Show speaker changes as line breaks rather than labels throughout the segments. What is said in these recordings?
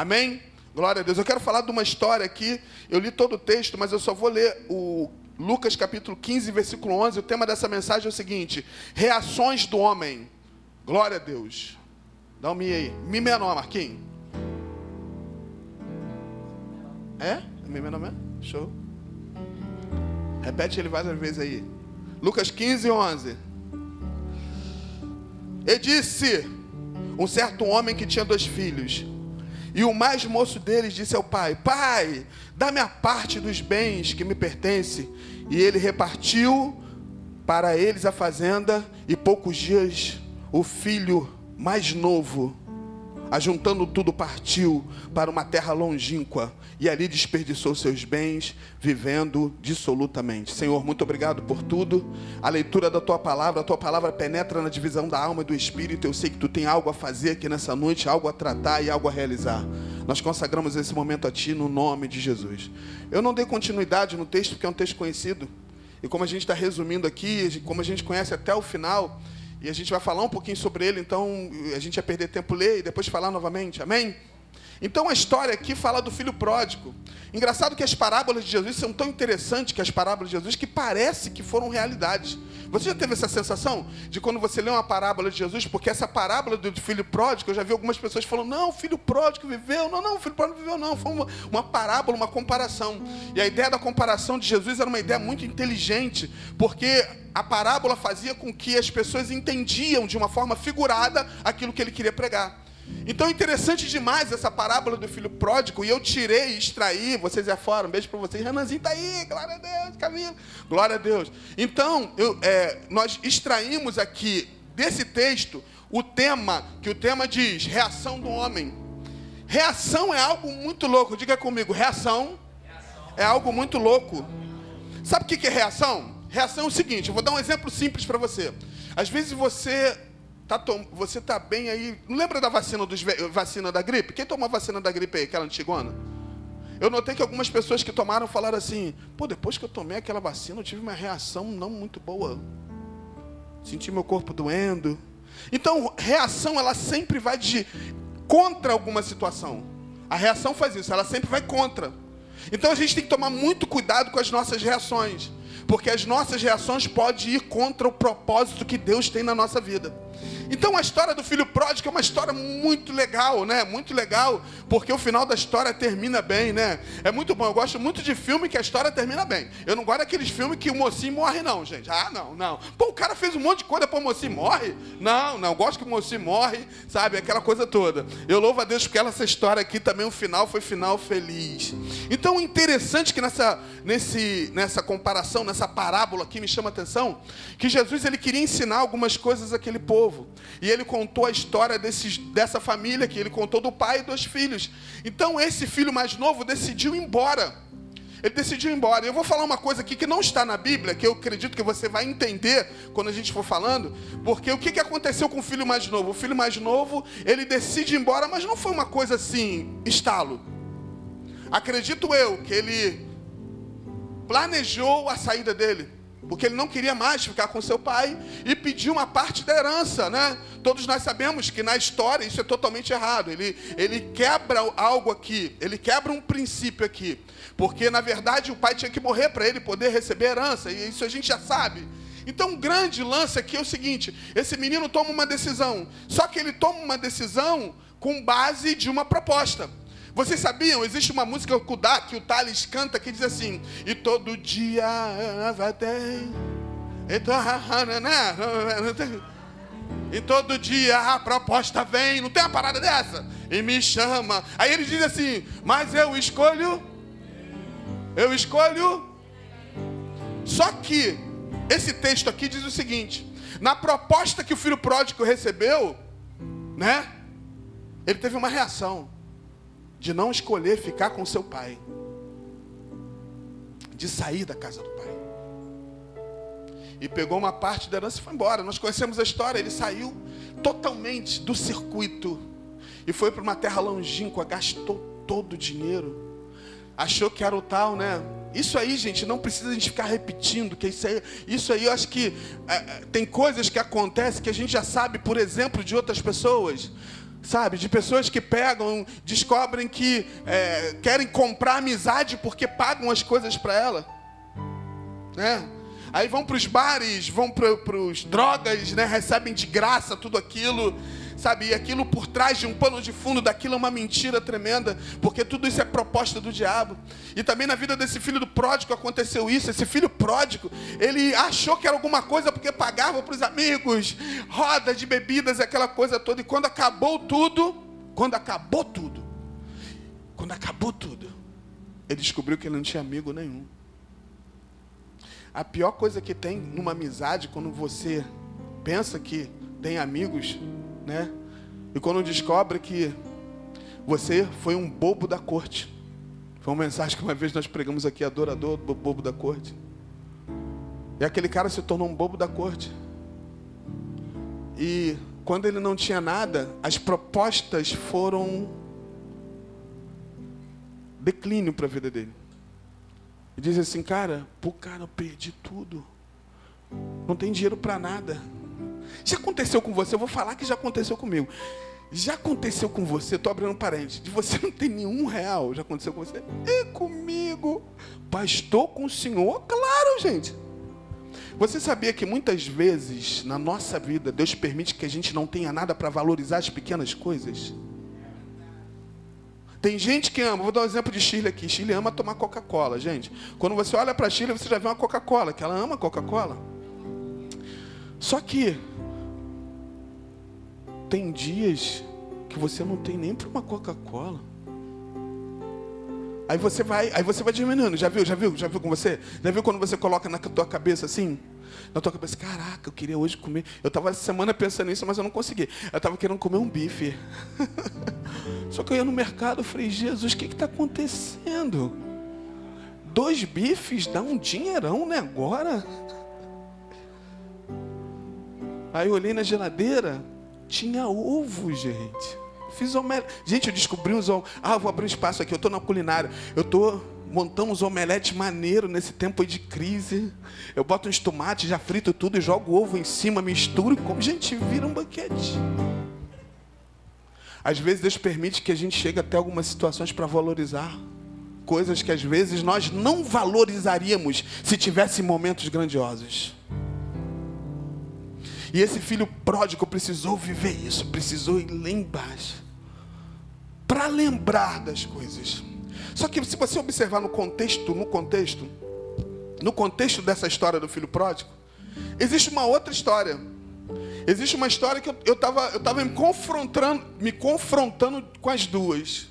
Amém? Glória a Deus. Eu quero falar de uma história aqui. Eu li todo o texto, mas eu só vou ler o Lucas capítulo 15, versículo 11. O tema dessa mensagem é o seguinte: Reações do homem. Glória a Deus. Dá um mi aí. Mi menor, Marquinhos. É? Mi menor mesmo? Show. Repete ele várias vezes aí. Lucas 15, 11. E disse: Um certo homem que tinha dois filhos. E o mais moço deles disse ao pai: Pai, dá-me a parte dos bens que me pertence. E ele repartiu para eles a fazenda, e poucos dias o filho mais novo, ajuntando tudo, partiu para uma terra longínqua e ali desperdiçou seus bens, vivendo dissolutamente. Senhor, muito obrigado por tudo. A leitura da tua palavra, a tua palavra penetra na divisão da alma e do espírito. Eu sei que tu tem algo a fazer aqui nessa noite, algo a tratar e algo a realizar. Nós consagramos esse momento a ti no nome de Jesus. Eu não dei continuidade no texto porque é um texto conhecido. E como a gente está resumindo aqui, como a gente conhece até o final, e a gente vai falar um pouquinho sobre ele, então a gente vai perder tempo ler e depois falar novamente. Amém? Então a história aqui fala do filho pródigo. Engraçado que as parábolas de Jesus são tão interessantes que as parábolas de Jesus que parece que foram realidades. Você já teve essa sensação de quando você lê uma parábola de Jesus, porque essa parábola do filho pródigo, eu já vi algumas pessoas falando, não, o filho pródigo viveu, não, não, o filho pródigo viveu, não. Foi uma, uma parábola, uma comparação. E a ideia da comparação de Jesus era uma ideia muito inteligente, porque a parábola fazia com que as pessoas entendiam de uma forma figurada aquilo que ele queria pregar. Então interessante demais essa parábola do filho pródigo, e eu tirei extraí, vocês é fora, um beijo para vocês. Renanzinho está aí, glória a Deus, Camilo, glória a Deus. Então, eu, é, nós extraímos aqui desse texto o tema, que o tema diz, reação do homem. Reação é algo muito louco, diga comigo, reação, reação. é algo muito louco. Sabe o que é reação? Reação é o seguinte, eu vou dar um exemplo simples para você. Às vezes você Tá tom... Você está bem aí. Lembra da vacina, dos... vacina da gripe? Quem tomou a vacina da gripe aí, aquela antigona? Eu notei que algumas pessoas que tomaram falaram assim: pô, depois que eu tomei aquela vacina, eu tive uma reação não muito boa. Senti meu corpo doendo. Então, reação, ela sempre vai de contra alguma situação. A reação faz isso, ela sempre vai contra. Então a gente tem que tomar muito cuidado com as nossas reações, porque as nossas reações podem ir contra o propósito que Deus tem na nossa vida. Então a história do filho pródigo é uma história muito legal, né? Muito legal, porque o final da história termina bem, né? É muito bom. Eu gosto muito de filme que a história termina bem. Eu não gosto daqueles filmes que o mocinho morre, não, gente. Ah, não, não. Pô, o cara fez um monte de coisa para o mocinho morre? Não, não. Eu gosto que o mocinho morre, sabe? Aquela coisa toda. Eu louvo a Deus porque essa história aqui também, o final foi final feliz. Então, interessante que nessa, nesse, nessa comparação, nessa parábola aqui, me chama atenção, que Jesus ele queria ensinar algumas coisas àquele povo. E ele contou a história desses, dessa família que ele contou do pai e dos filhos. Então esse filho mais novo decidiu ir embora. Ele decidiu ir embora. Eu vou falar uma coisa aqui que não está na Bíblia, que eu acredito que você vai entender quando a gente for falando, porque o que aconteceu com o filho mais novo? O filho mais novo, ele decide ir embora, mas não foi uma coisa assim, estalo. Acredito eu que ele planejou a saída dele porque ele não queria mais ficar com seu pai e pediu uma parte da herança, né? Todos nós sabemos que na história isso é totalmente errado. Ele, ele quebra algo aqui, ele quebra um princípio aqui, porque na verdade o pai tinha que morrer para ele poder receber herança, e isso a gente já sabe. Então, um grande lance aqui é o seguinte: esse menino toma uma decisão, só que ele toma uma decisão com base de uma proposta. Vocês sabiam? Existe uma música que o Thales canta que diz assim: E todo dia. E todo dia a proposta vem, não tem uma parada dessa? E me chama. Aí ele diz assim: Mas eu escolho. Eu escolho. Só que esse texto aqui diz o seguinte: na proposta que o filho pródigo recebeu, né? Ele teve uma reação de não escolher ficar com seu pai, de sair da casa do pai. E pegou uma parte da herança e foi embora. Nós conhecemos a história, ele saiu totalmente do circuito e foi para uma terra longínqua, gastou todo o dinheiro. Achou que era o tal, né? Isso aí, gente, não precisa a gente ficar repetindo, que isso aí, isso aí eu acho que é, é tem coisas que acontecem que a gente já sabe, por exemplo, de outras pessoas. Sabe, de pessoas que pegam, descobrem que é, querem comprar amizade porque pagam as coisas para ela, né? Aí vão para os bares, vão para os drogas, né? Recebem de graça tudo aquilo sabe? E aquilo por trás de um pano de fundo daquilo é uma mentira tremenda, porque tudo isso é proposta do diabo. E também na vida desse filho do pródigo aconteceu isso. Esse filho pródigo, ele achou que era alguma coisa porque pagava para os amigos, roda de bebidas, aquela coisa toda. E quando acabou tudo, quando acabou tudo, quando acabou tudo, ele descobriu que ele não tinha amigo nenhum. A pior coisa que tem numa amizade, quando você pensa que tem amigos, né? E quando descobre que você foi um bobo da corte. Foi uma mensagem que uma vez nós pregamos aqui, adorador do bobo da corte. E aquele cara se tornou um bobo da corte. E quando ele não tinha nada, as propostas foram declínio para a vida dele. E diz assim, cara, pô, cara, eu perdi tudo. Não tem dinheiro para nada. Já aconteceu com você? Eu vou falar que já aconteceu comigo. Já aconteceu com você? Estou abrindo um parênteses. De você não tem nenhum real. Já aconteceu com você? E comigo? Pastor com o senhor? Claro, gente. Você sabia que muitas vezes na nossa vida Deus permite que a gente não tenha nada para valorizar as pequenas coisas? Tem gente que ama, vou dar um exemplo de Chile aqui. Chile ama tomar Coca-Cola, gente. Quando você olha para Chile, você já vê uma Coca-Cola, que ela ama Coca-Cola. Só que tem dias que você não tem nem para uma Coca-Cola. Aí você vai, aí você vai diminuindo. Já viu? Já viu? Já viu com você? Já viu quando você coloca na tua cabeça assim? Na tua cabeça, caraca, eu queria hoje comer. Eu estava essa semana pensando nisso, mas eu não consegui. Eu estava querendo comer um bife. Só que eu ia no mercado, e falei, Jesus, o que está acontecendo? Dois bifes dá um dinheirão, né? Agora. Aí eu olhei na geladeira, tinha ovo, gente. Fiz omelete. Gente, eu descobri uns ovos. Ah, vou abrir um espaço aqui. Eu estou na culinária. Eu estou montando uns omeletes maneiro nesse tempo de crise. Eu boto uns tomates, já frito tudo e jogo ovo em cima, misturo e como. Gente, vira um banquete. Às vezes Deus permite que a gente chegue até algumas situações para valorizar coisas que às vezes nós não valorizaríamos se tivesse momentos grandiosos. E esse filho pródigo precisou viver isso, precisou ir lá embaixo. Para lembrar das coisas. Só que se você observar no contexto, no contexto, no contexto dessa história do filho pródigo, existe uma outra história. Existe uma história que eu estava eu tava me confrontando, me confrontando com as duas.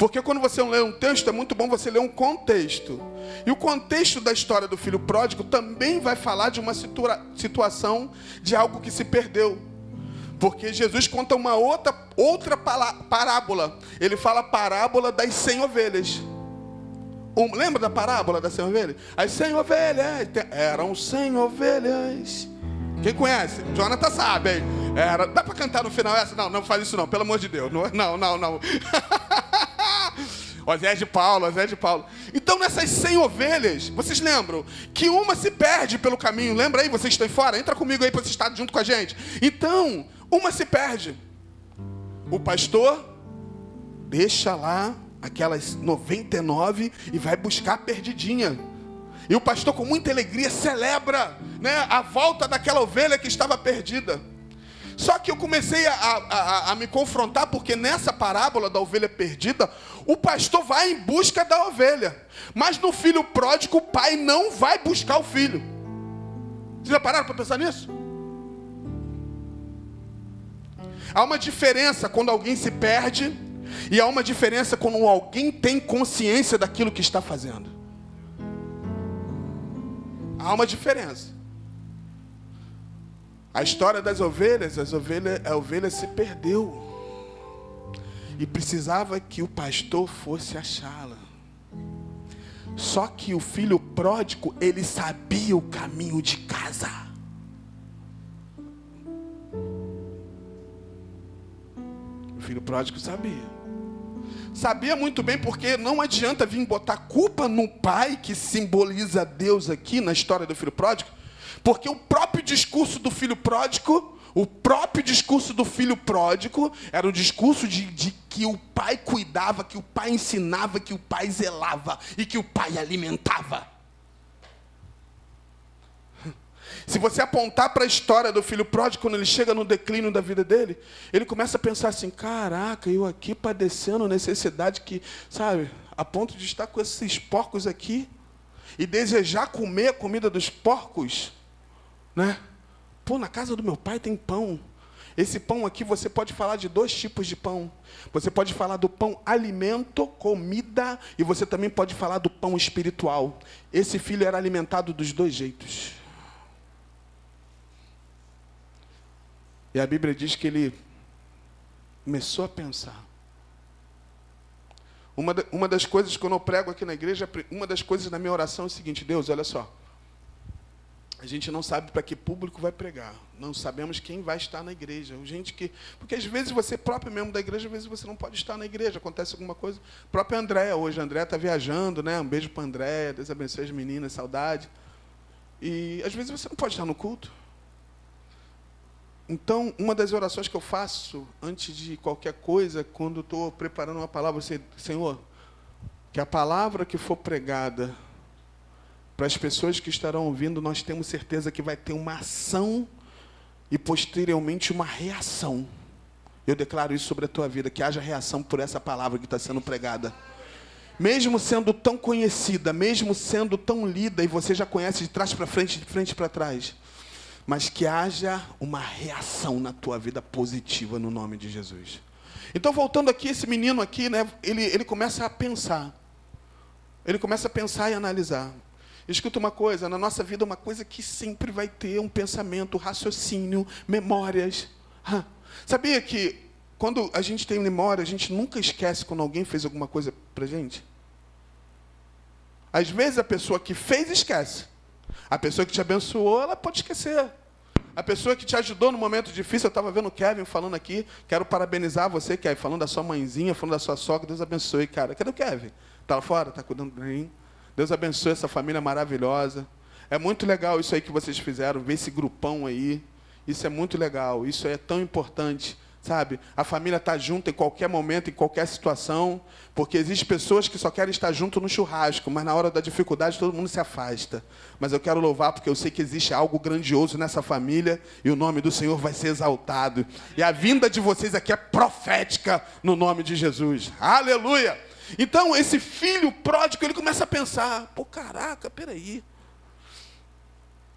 Porque quando você lê um texto, é muito bom você ler um contexto. E o contexto da história do filho pródigo também vai falar de uma situa situação de algo que se perdeu. Porque Jesus conta uma outra, outra parábola. Ele fala a parábola das cem ovelhas. Um, lembra da parábola das cem ovelhas? As cem ovelhas eram cem ovelhas. Quem conhece? Jonathan sabe, hein? Era, dá para cantar no final essa? Não, não faz isso não, pelo amor de Deus. Não, não, não. não. Zé de Paulo, Zé de Paulo. Então, nessas 100 ovelhas, vocês lembram que uma se perde pelo caminho. Lembra aí? Vocês estão fora? Entra comigo aí para você estar junto com a gente. Então, uma se perde. O pastor deixa lá aquelas 99 e vai buscar a perdidinha. E o pastor, com muita alegria, celebra né, a volta daquela ovelha que estava perdida. Só que eu comecei a, a, a, me confrontar, porque nessa parábola da ovelha perdida, o pastor vai em busca da ovelha. Mas no filho pródigo, o pai não vai buscar o filho. Vocês já pararam para pensar nisso? Há uma diferença quando alguém se perde, e há uma diferença quando alguém tem consciência daquilo que está fazendo. Há uma diferença. A história das ovelhas, as ovelhas, a ovelha se perdeu. E precisava que o pastor fosse achá-la. Só que o filho pródigo, ele sabia o caminho de casa. O filho pródigo sabia. Sabia muito bem porque não adianta vir botar culpa no pai, que simboliza Deus aqui na história do filho pródigo, porque o próprio discurso do filho pródigo, O próprio discurso do filho pródigo era o discurso de, de, que o pai cuidava, que o pai ensinava, que o pai zelava e que o pai alimentava. Se você apontar para a história do filho pródigo, quando ele chega no declínio da vida dele, ele começa a pensar assim: caraca, eu aqui padecendo necessidade que, sabe, a ponto de estar com esses porcos aqui e desejar comer a comida dos porcos, né? Pô, na casa do meu pai tem pão. Esse pão aqui você pode falar de dois tipos de pão. Você pode falar do pão alimento, comida, e você também pode falar do pão espiritual. Esse filho era alimentado dos dois jeitos. E a Bíblia diz que ele começou a pensar. Uma, uma das coisas, quando eu prego aqui na igreja, uma das coisas na minha oração é o seguinte: Deus, olha só. A gente não sabe para que público vai pregar. Não sabemos quem vai estar na igreja. Gente que, porque às vezes você próprio membro da igreja, às vezes você não pode estar na igreja. Acontece alguma coisa. O próprio André hoje, André está viajando, né? Um beijo para André. Deus abençoe as meninas, saudade. E às vezes você não pode estar no culto. Então, uma das orações que eu faço antes de qualquer coisa, quando estou preparando uma palavra, Senhor, que a palavra que for pregada para as pessoas que estarão ouvindo, nós temos certeza que vai ter uma ação e posteriormente uma reação. Eu declaro isso sobre a tua vida, que haja reação por essa palavra que está sendo pregada. Mesmo sendo tão conhecida, mesmo sendo tão lida, e você já conhece de trás para frente, de frente para trás, mas que haja uma reação na tua vida positiva no nome de Jesus. Então, voltando aqui, esse menino aqui, né, ele, ele começa a pensar. Ele começa a pensar e analisar. Escuta uma coisa, na nossa vida uma coisa que sempre vai ter um pensamento, raciocínio, memórias. Sabia que quando a gente tem memória, a gente nunca esquece quando alguém fez alguma coisa pra gente? Às vezes a pessoa que fez esquece. A pessoa que te abençoou, ela pode esquecer. A pessoa que te ajudou no momento difícil, eu estava vendo o Kevin falando aqui, quero parabenizar você, Kevin, falando da sua mãezinha, falando da sua sogra, Deus abençoe, cara. Cadê o Kevin? Está lá fora? Está cuidando bem? Deus abençoe essa família maravilhosa. É muito legal isso aí que vocês fizeram, ver esse grupão aí. Isso é muito legal, isso é tão importante, sabe? A família está junto em qualquer momento, em qualquer situação, porque existem pessoas que só querem estar junto no churrasco, mas na hora da dificuldade todo mundo se afasta. Mas eu quero louvar porque eu sei que existe algo grandioso nessa família e o nome do Senhor vai ser exaltado. E a vinda de vocês aqui é profética no nome de Jesus. Aleluia! Então, esse filho pródigo, ele começa a pensar: pô, caraca, peraí.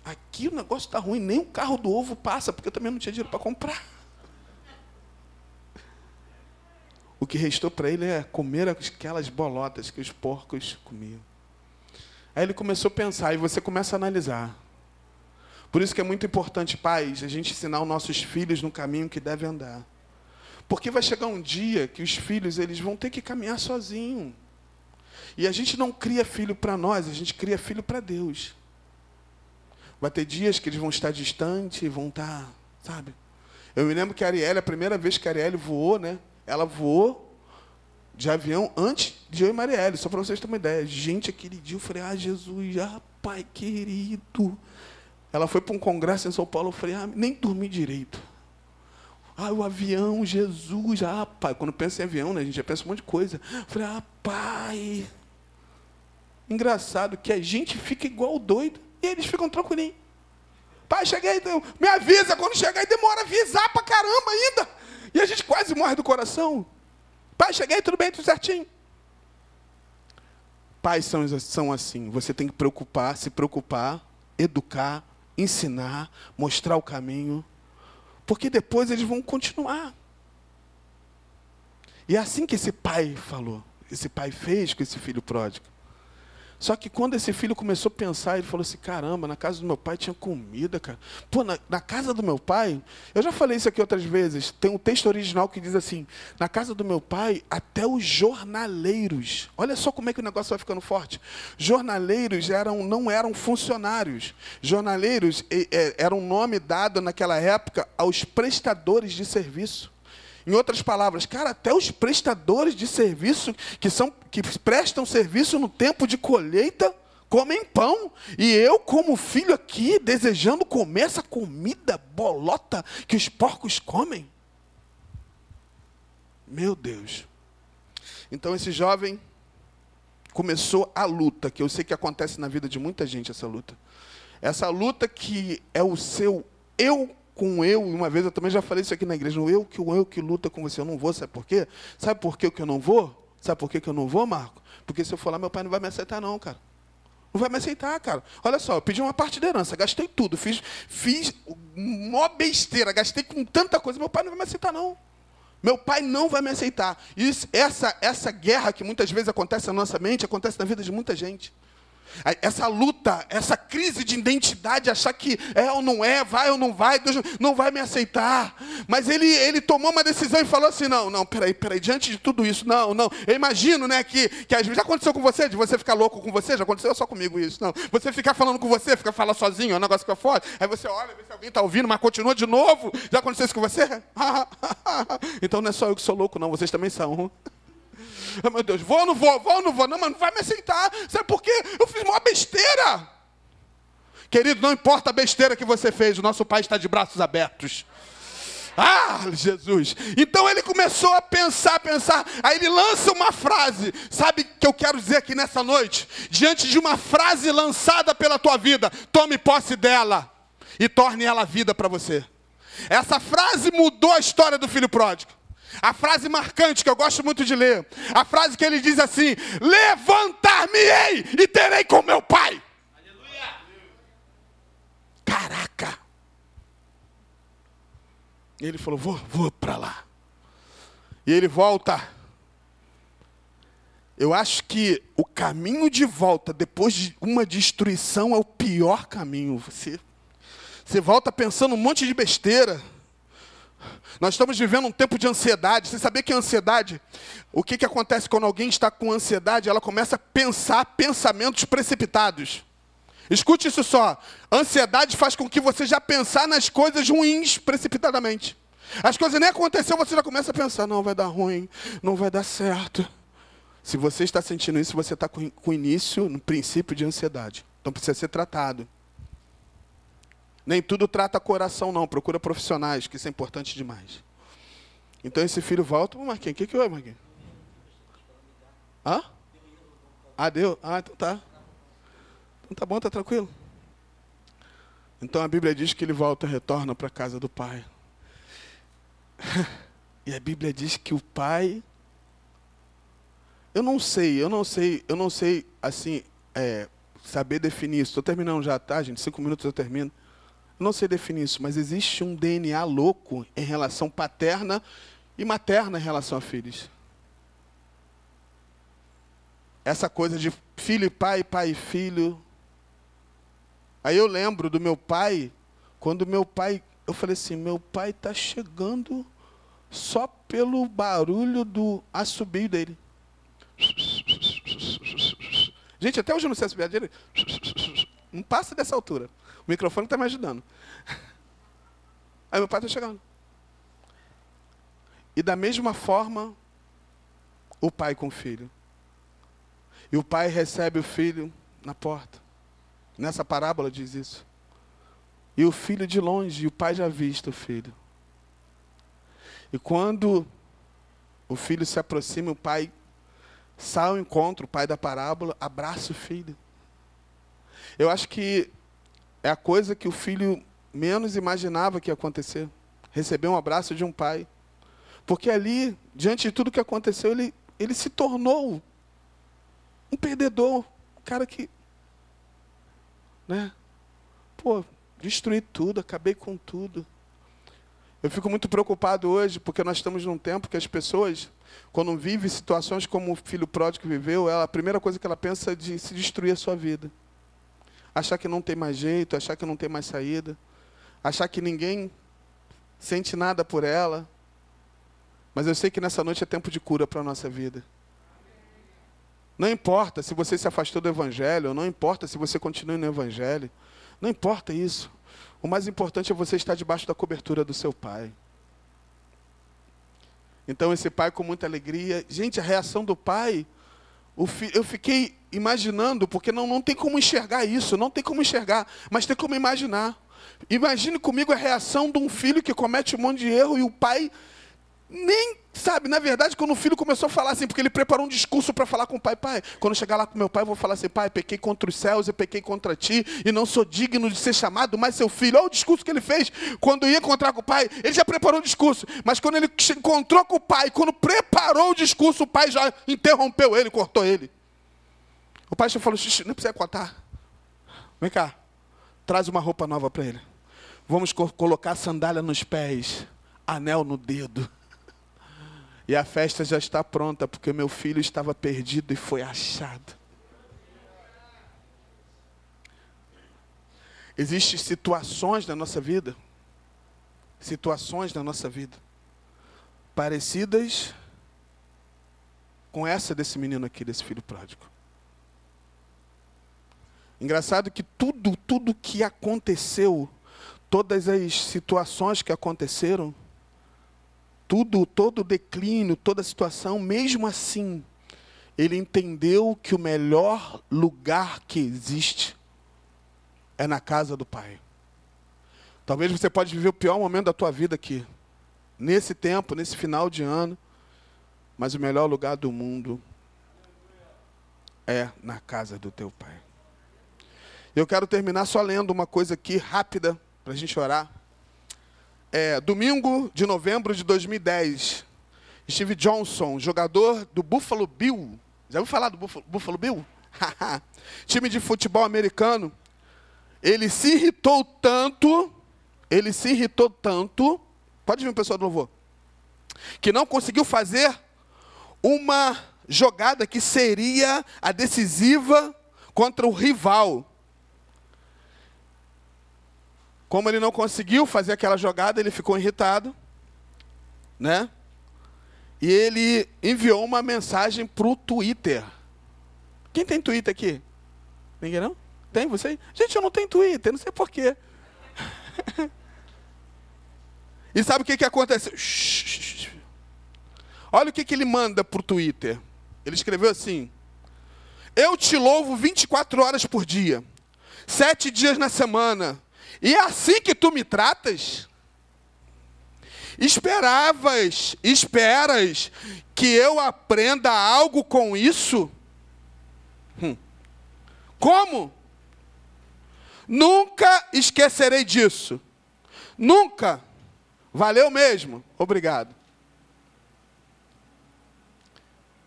Aqui o negócio está ruim, nem o carro do ovo passa, porque eu também não tinha dinheiro para comprar. O que restou para ele é comer aquelas bolotas que os porcos comiam. Aí ele começou a pensar, e você começa a analisar. Por isso que é muito importante, pais, a gente ensinar os nossos filhos no caminho que devem andar. Porque vai chegar um dia que os filhos eles vão ter que caminhar sozinhos. E a gente não cria filho para nós, a gente cria filho para Deus. Vai ter dias que eles vão estar distantes, vão estar, sabe? Eu me lembro que a Arielle, a primeira vez que a Arielle voou, né? Ela voou de avião antes de eu e Marielle, só para vocês terem uma ideia. Gente, aquele dia eu falei, ah, Jesus, ah, pai querido. Ela foi para um congresso em São Paulo, eu falei, ah, nem dormi direito. Ah, o avião, Jesus, ah, pai. Quando pensa em avião, né, a gente já pensa um monte de coisa. Eu falei, ah, pai. Engraçado que a gente fica igual doido e eles ficam tranquilinhos. Pai, cheguei, me avisa quando chegar e demora avisar pra caramba ainda. E a gente quase morre do coração. Pai, cheguei, tudo bem, tudo certinho. Pais são, são assim. Você tem que preocupar, se preocupar, educar, ensinar, mostrar o caminho. Porque depois eles vão continuar. E é assim que esse pai falou. Esse pai fez com esse filho pródigo. Só que quando esse filho começou a pensar, ele falou assim: caramba, na casa do meu pai tinha comida, cara. Pô, na, na, casa do meu pai, eu já falei isso aqui outras vezes. Tem um texto original que diz assim: na casa do meu pai, até os jornaleiros. Olha só como é que o negócio vai ficando forte. Jornaleiros eram, não eram funcionários. Jornaleiros é, era um nome dado naquela época aos prestadores de serviço. Em outras palavras, cara, até os prestadores de serviço que são que prestam serviço no tempo de colheita comem pão, e eu, como filho aqui, desejando comer essa comida bolota que os porcos comem. Meu Deus. Então esse jovem começou a luta, que eu sei que acontece na vida de muita gente essa luta. Essa luta que é o seu eu com eu, uma vez eu também já falei isso aqui na igreja, o eu que o eu que luta com você, eu não vou, sabe por quê? Sabe por que eu não vou? Sabe por que eu não vou, Marco? Porque se eu for lá, meu pai não vai me aceitar não, cara. Não vai me aceitar, cara. Olha só, eu pedi uma parte de herança, gastei tudo, fiz, fiz mó besteira, gastei com tanta coisa, meu pai não vai me aceitar não. Meu pai não vai me aceitar. Isso, essa, essa guerra que muitas vezes acontece na nossa mente, acontece na vida de muita gente. Essa luta, essa crise de identidade, achar que é ou não é, vai ou não vai, Deus não vai me aceitar. Mas ele, ele tomou uma decisão e falou assim: não, não, peraí, peraí, diante de tudo isso, não, não. Eu imagino, né, que, que às vezes já aconteceu com você, de você ficar louco com você, já aconteceu só comigo isso, não. Você ficar falando com você, ficar falando sozinho, é um negócio que é foda. Aí você olha, vê se alguém está ouvindo, mas continua de novo. Já aconteceu isso com você? então não é só eu que sou louco, não, vocês também são. Oh, meu Deus, vou ou não vou? Vou ou não vou? Não, mas não vai me aceitar. Sabe por quê? Eu fiz uma besteira. Querido, não importa a besteira que você fez, o nosso Pai está de braços abertos. Ah, Jesus. Então ele começou a pensar, pensar. Aí ele lança uma frase. Sabe o que eu quero dizer aqui nessa noite? Diante de uma frase lançada pela tua vida, tome posse dela e torne ela vida para você. Essa frase mudou a história do filho pródigo. A frase marcante que eu gosto muito de ler. A frase que ele diz assim: Levantar-me-ei e terei com meu pai. Aleluia. Caraca. E ele falou: Vou, vou para lá. E ele volta. Eu acho que o caminho de volta depois de uma destruição é o pior caminho. Você, você volta pensando um monte de besteira. Nós estamos vivendo um tempo de ansiedade. Você sabia que a ansiedade, o que, que acontece quando alguém está com ansiedade? Ela começa a pensar pensamentos precipitados. Escute isso só. Ansiedade faz com que você já pensar nas coisas ruins precipitadamente. As coisas nem aconteceu, você já começa a pensar, não vai dar ruim, não vai dar certo. Se você está sentindo isso, você está com, com início, no princípio de ansiedade. Então precisa ser tratado. Nem tudo trata coração, não. Procura profissionais, que isso é importante demais. Então esse filho volta. Ô, Marquinhos, o que, que houve, Marquinhos? Hã? Ah, deu? Ah, então tá. Então tá bom, tá tranquilo. Então a Bíblia diz que ele volta, retorna para a casa do pai. e a Bíblia diz que o pai. Eu não sei, eu não sei, eu não sei, assim, é, saber definir isso. Estou terminando já, tá, gente? Cinco minutos eu termino não sei definir isso, mas existe um DNA louco em relação paterna e materna em relação a filhos. Essa coisa de filho e pai, pai e filho. Aí eu lembro do meu pai, quando meu pai, eu falei assim, meu pai está chegando só pelo barulho do assobio dele. Gente, até hoje eu não sei assobiar dele. Não passa dessa altura. O microfone está me ajudando. Aí meu pai está chegando. E da mesma forma, o pai com o filho. E o pai recebe o filho na porta. Nessa parábola diz isso. E o filho de longe, e o pai já vista o filho. E quando o filho se aproxima, o pai sai ao encontro, o pai da parábola, abraça o filho. Eu acho que é a coisa que o filho menos imaginava que ia acontecer. Receber um abraço de um pai. Porque ali, diante de tudo que aconteceu, ele, ele se tornou um perdedor. Um cara que. Né? Pô, destruí tudo, acabei com tudo. Eu fico muito preocupado hoje, porque nós estamos num tempo que as pessoas, quando vivem situações como o filho pródigo viveu, ela, a primeira coisa que ela pensa é de se destruir a sua vida achar que não tem mais jeito, achar que não tem mais saída, achar que ninguém sente nada por ela. Mas eu sei que nessa noite é tempo de cura para a nossa vida. Não importa se você se afastou do Evangelho, não importa se você continua no Evangelho, não importa isso. O mais importante é você estar debaixo da cobertura do seu pai. Então esse pai com muita alegria, gente, a reação do pai, eu fiquei imaginando, porque não, não tem como enxergar isso, não tem como enxergar, mas tem como imaginar. Imagine comigo a reação de um filho que comete um monte de erro e o pai nem sabe, na verdade, quando o filho começou a falar assim, porque ele preparou um discurso para falar com o pai, pai, quando chegar lá com meu pai, eu vou falar assim, pai, pequei contra os céus, eu pequei contra ti, e não sou digno de ser chamado mais seu filho. Olha o discurso que ele fez quando ia encontrar com o pai, ele já preparou o discurso, mas quando ele encontrou com o pai, quando preparou o discurso, o pai já interrompeu ele, cortou ele. O já falou, não precisa contar. Vem cá, traz uma roupa nova para ele. Vamos colocar sandália nos pés, anel no dedo. E a festa já está pronta, porque meu filho estava perdido e foi achado. Existem situações na nossa vida, situações na nossa vida, parecidas com essa desse menino aqui, desse filho pródigo. Engraçado que tudo, tudo que aconteceu, todas as situações que aconteceram, tudo, todo o declínio, toda a situação, mesmo assim, ele entendeu que o melhor lugar que existe é na casa do Pai. Talvez você pode viver o pior momento da tua vida aqui, nesse tempo, nesse final de ano, mas o melhor lugar do mundo é na casa do teu Pai. Eu quero terminar só lendo uma coisa aqui rápida para a gente orar é, domingo de novembro de 2010, Steve Johnson, jogador do Buffalo Bill. Já ouviu falar do Buffalo, Buffalo Bill? Time de futebol americano. Ele se irritou tanto, ele se irritou tanto, pode vir pessoal do louvor, que não conseguiu fazer uma jogada que seria a decisiva contra o rival. Como ele não conseguiu fazer aquela jogada, ele ficou irritado, né? E ele enviou uma mensagem para o Twitter. Quem tem Twitter aqui? Ninguém não? Tem você? Gente, eu não tenho Twitter, não sei porquê. e sabe o que, que aconteceu? Olha o que, que ele manda para o Twitter. Ele escreveu assim: Eu te louvo 24 horas por dia, sete dias na semana, e é assim que tu me tratas? Esperavas, esperas que eu aprenda algo com isso? Hum. Como? Nunca esquecerei disso. Nunca. Valeu mesmo. Obrigado.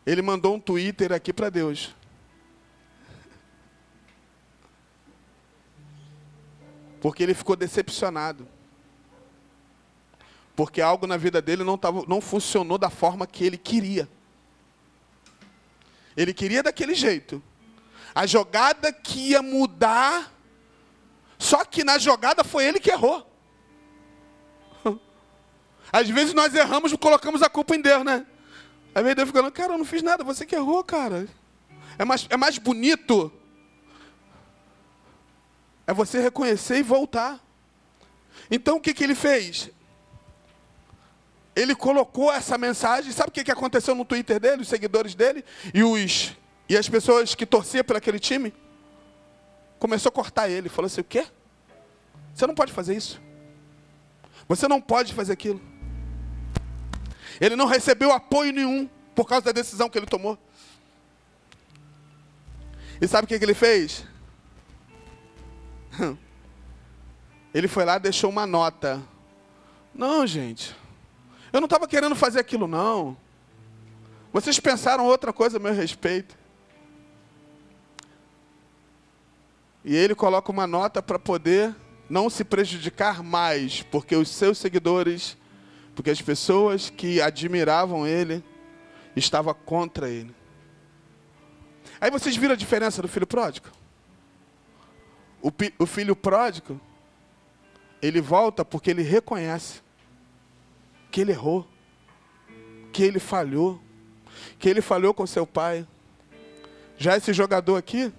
Ele mandou um Twitter aqui para Deus. Porque ele ficou decepcionado. Porque algo na vida dele não, tava, não funcionou da forma que ele queria. Ele queria daquele jeito. A jogada que ia mudar. Só que na jogada foi ele que errou. Às vezes nós erramos e colocamos a culpa em Deus, né? Aí vem Deus ficando, cara, eu não fiz nada, você que errou, cara. É mais, é mais bonito é você reconhecer e voltar. Então o que, que ele fez? Ele colocou essa mensagem. Sabe o que, que aconteceu no Twitter dele, os seguidores dele e, os, e as pessoas que torciam por aquele time? Começou a cortar ele. Falou assim: o quê? Você não pode fazer isso. Você não pode fazer aquilo. Ele não recebeu apoio nenhum por causa da decisão que ele tomou. E sabe o que, que ele fez? Ele foi lá e deixou uma nota. Não, gente. Eu não estava querendo fazer aquilo, não. Vocês pensaram outra coisa a meu respeito. E ele coloca uma nota para poder não se prejudicar mais, porque os seus seguidores, porque as pessoas que admiravam ele, estavam contra ele. Aí vocês viram a diferença do filho pródigo? O, o filho pródigo, ele volta porque ele reconhece que ele errou, que ele falhou, que ele falhou com seu pai. Já esse jogador aqui,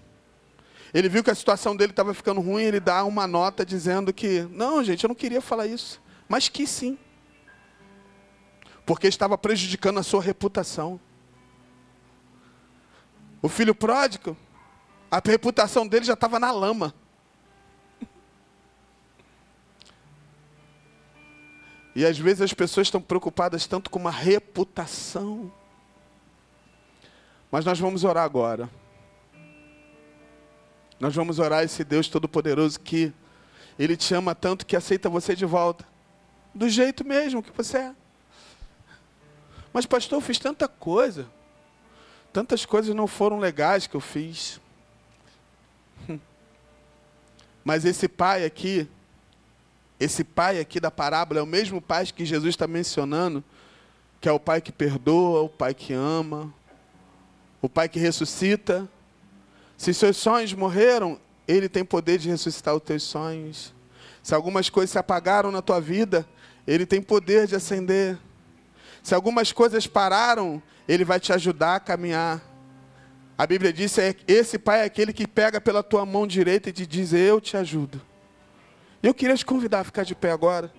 ele viu que a situação dele estava ficando ruim, ele dá uma nota dizendo que, não, gente, eu não queria falar isso, mas que sim. Porque estava prejudicando a sua reputação. O filho pródigo, A reputação dele já estava na lama. E às vezes as pessoas estão preocupadas tanto com uma reputação. Mas nós vamos orar agora. Nós vamos orar esse Deus Todo-Poderoso que Ele te ama tanto que aceita você de volta. Do jeito mesmo que você é. Mas, pastor, eu fiz tanta coisa. Tantas coisas não foram legais que eu fiz. Mas esse pai aqui, esse pai aqui da parábola é o mesmo pai que Jesus está mencionando, que é o pai que perdoa, o pai que ama, o pai que ressuscita. Se seus sonhos morreram, ele tem poder de ressuscitar os teus sonhos. Se algumas coisas se apagaram na tua vida, ele tem poder de acender. Se algumas coisas pararam, ele vai te ajudar a caminhar. A Bíblia diz: esse pai é aquele que pega pela tua mão direita e te diz: Eu te ajudo. Eu queria te convidar a ficar de pé agora.